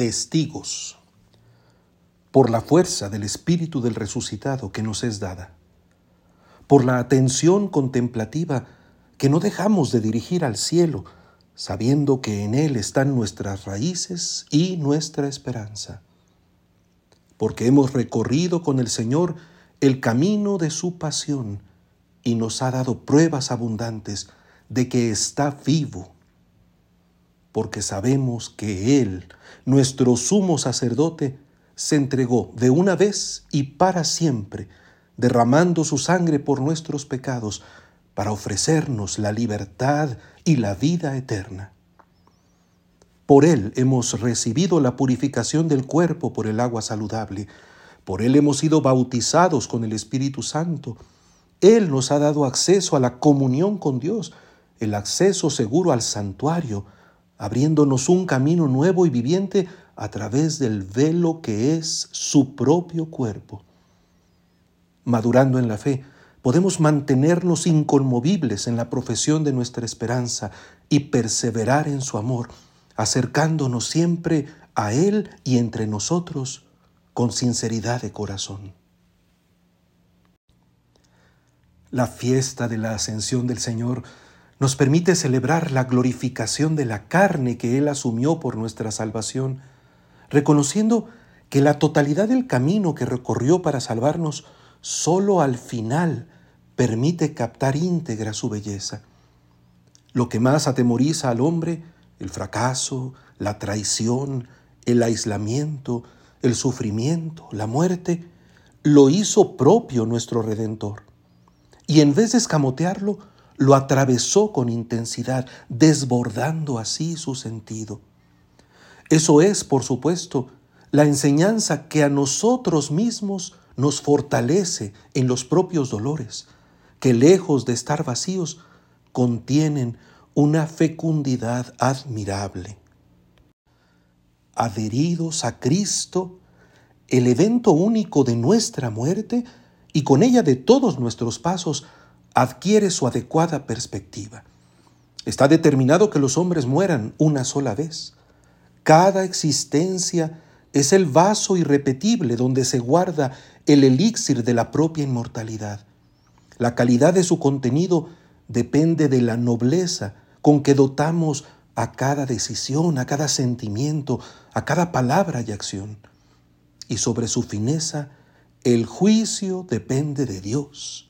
testigos por la fuerza del Espíritu del resucitado que nos es dada, por la atención contemplativa que no dejamos de dirigir al cielo, sabiendo que en Él están nuestras raíces y nuestra esperanza, porque hemos recorrido con el Señor el camino de su pasión y nos ha dado pruebas abundantes de que está vivo porque sabemos que Él, nuestro sumo sacerdote, se entregó de una vez y para siempre, derramando su sangre por nuestros pecados, para ofrecernos la libertad y la vida eterna. Por Él hemos recibido la purificación del cuerpo por el agua saludable, por Él hemos sido bautizados con el Espíritu Santo, Él nos ha dado acceso a la comunión con Dios, el acceso seguro al santuario, abriéndonos un camino nuevo y viviente a través del velo que es su propio cuerpo. Madurando en la fe, podemos mantenernos inconmovibles en la profesión de nuestra esperanza y perseverar en su amor, acercándonos siempre a Él y entre nosotros con sinceridad de corazón. La fiesta de la ascensión del Señor nos permite celebrar la glorificación de la carne que Él asumió por nuestra salvación, reconociendo que la totalidad del camino que recorrió para salvarnos solo al final permite captar íntegra su belleza. Lo que más atemoriza al hombre, el fracaso, la traición, el aislamiento, el sufrimiento, la muerte, lo hizo propio nuestro Redentor. Y en vez de escamotearlo, lo atravesó con intensidad, desbordando así su sentido. Eso es, por supuesto, la enseñanza que a nosotros mismos nos fortalece en los propios dolores, que lejos de estar vacíos, contienen una fecundidad admirable. Adheridos a Cristo, el evento único de nuestra muerte y con ella de todos nuestros pasos adquiere su adecuada perspectiva. Está determinado que los hombres mueran una sola vez. Cada existencia es el vaso irrepetible donde se guarda el elixir de la propia inmortalidad. La calidad de su contenido depende de la nobleza con que dotamos a cada decisión, a cada sentimiento, a cada palabra y acción. Y sobre su fineza, el juicio depende de Dios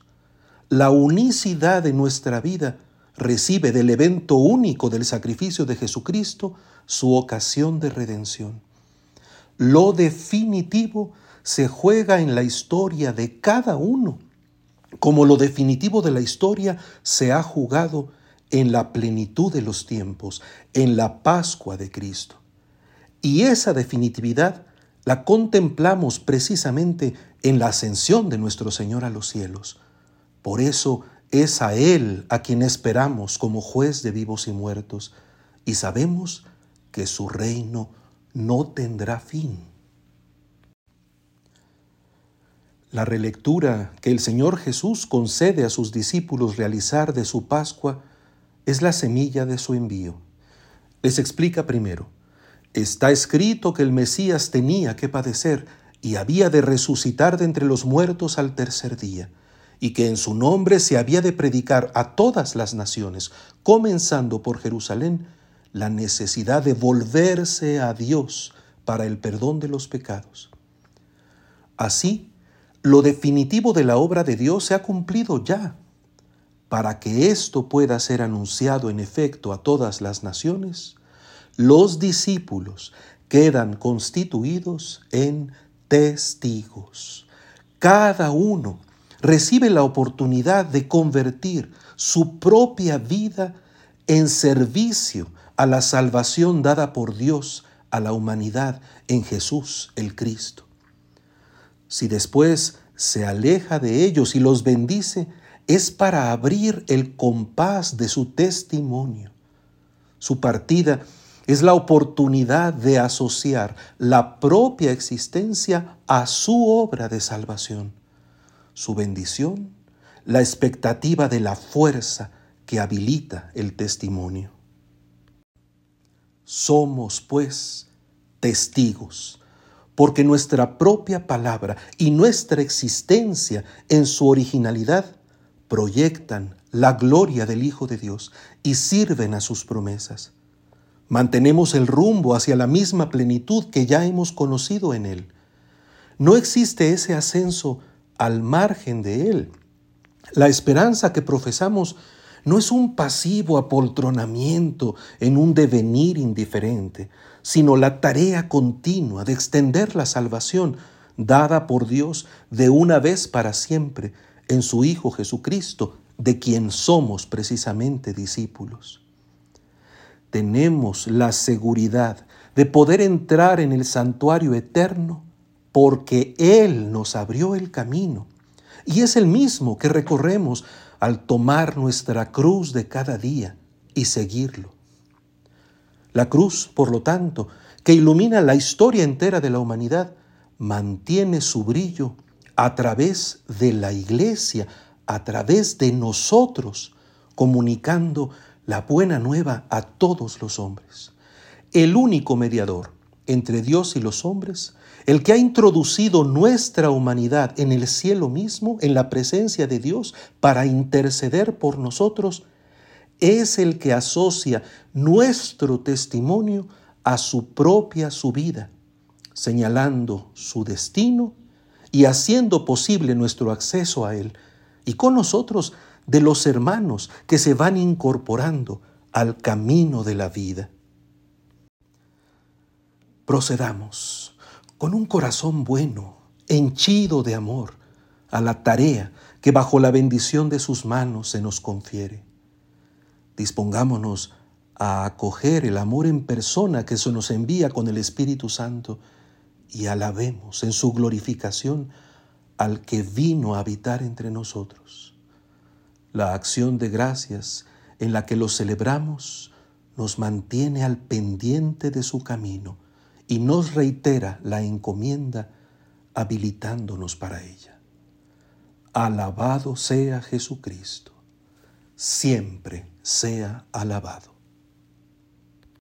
la unicidad de nuestra vida recibe del evento único del sacrificio de Jesucristo su ocasión de redención. Lo definitivo se juega en la historia de cada uno, como lo definitivo de la historia se ha jugado en la plenitud de los tiempos, en la Pascua de Cristo. Y esa definitividad la contemplamos precisamente en la ascensión de nuestro Señor a los cielos. Por eso es a Él a quien esperamos como juez de vivos y muertos, y sabemos que su reino no tendrá fin. La relectura que el Señor Jesús concede a sus discípulos realizar de su Pascua es la semilla de su envío. Les explica primero, está escrito que el Mesías tenía que padecer y había de resucitar de entre los muertos al tercer día y que en su nombre se había de predicar a todas las naciones, comenzando por Jerusalén, la necesidad de volverse a Dios para el perdón de los pecados. Así, lo definitivo de la obra de Dios se ha cumplido ya. Para que esto pueda ser anunciado en efecto a todas las naciones, los discípulos quedan constituidos en testigos. Cada uno recibe la oportunidad de convertir su propia vida en servicio a la salvación dada por Dios a la humanidad en Jesús el Cristo. Si después se aleja de ellos y los bendice, es para abrir el compás de su testimonio. Su partida es la oportunidad de asociar la propia existencia a su obra de salvación su bendición, la expectativa de la fuerza que habilita el testimonio. Somos, pues, testigos, porque nuestra propia palabra y nuestra existencia en su originalidad proyectan la gloria del Hijo de Dios y sirven a sus promesas. Mantenemos el rumbo hacia la misma plenitud que ya hemos conocido en Él. No existe ese ascenso al margen de Él. La esperanza que profesamos no es un pasivo apoltronamiento en un devenir indiferente, sino la tarea continua de extender la salvación dada por Dios de una vez para siempre en su Hijo Jesucristo, de quien somos precisamente discípulos. Tenemos la seguridad de poder entrar en el santuario eterno porque Él nos abrió el camino y es el mismo que recorremos al tomar nuestra cruz de cada día y seguirlo. La cruz, por lo tanto, que ilumina la historia entera de la humanidad, mantiene su brillo a través de la iglesia, a través de nosotros, comunicando la buena nueva a todos los hombres. El único mediador entre Dios y los hombres, el que ha introducido nuestra humanidad en el cielo mismo, en la presencia de Dios, para interceder por nosotros, es el que asocia nuestro testimonio a su propia subida, señalando su destino y haciendo posible nuestro acceso a Él, y con nosotros de los hermanos que se van incorporando al camino de la vida. Procedamos con un corazón bueno, henchido de amor, a la tarea que bajo la bendición de sus manos se nos confiere. Dispongámonos a acoger el amor en persona que se nos envía con el Espíritu Santo y alabemos en su glorificación al que vino a habitar entre nosotros. La acción de gracias en la que lo celebramos nos mantiene al pendiente de su camino y nos reitera la encomienda habilitándonos para ella. Alabado sea Jesucristo, siempre sea alabado.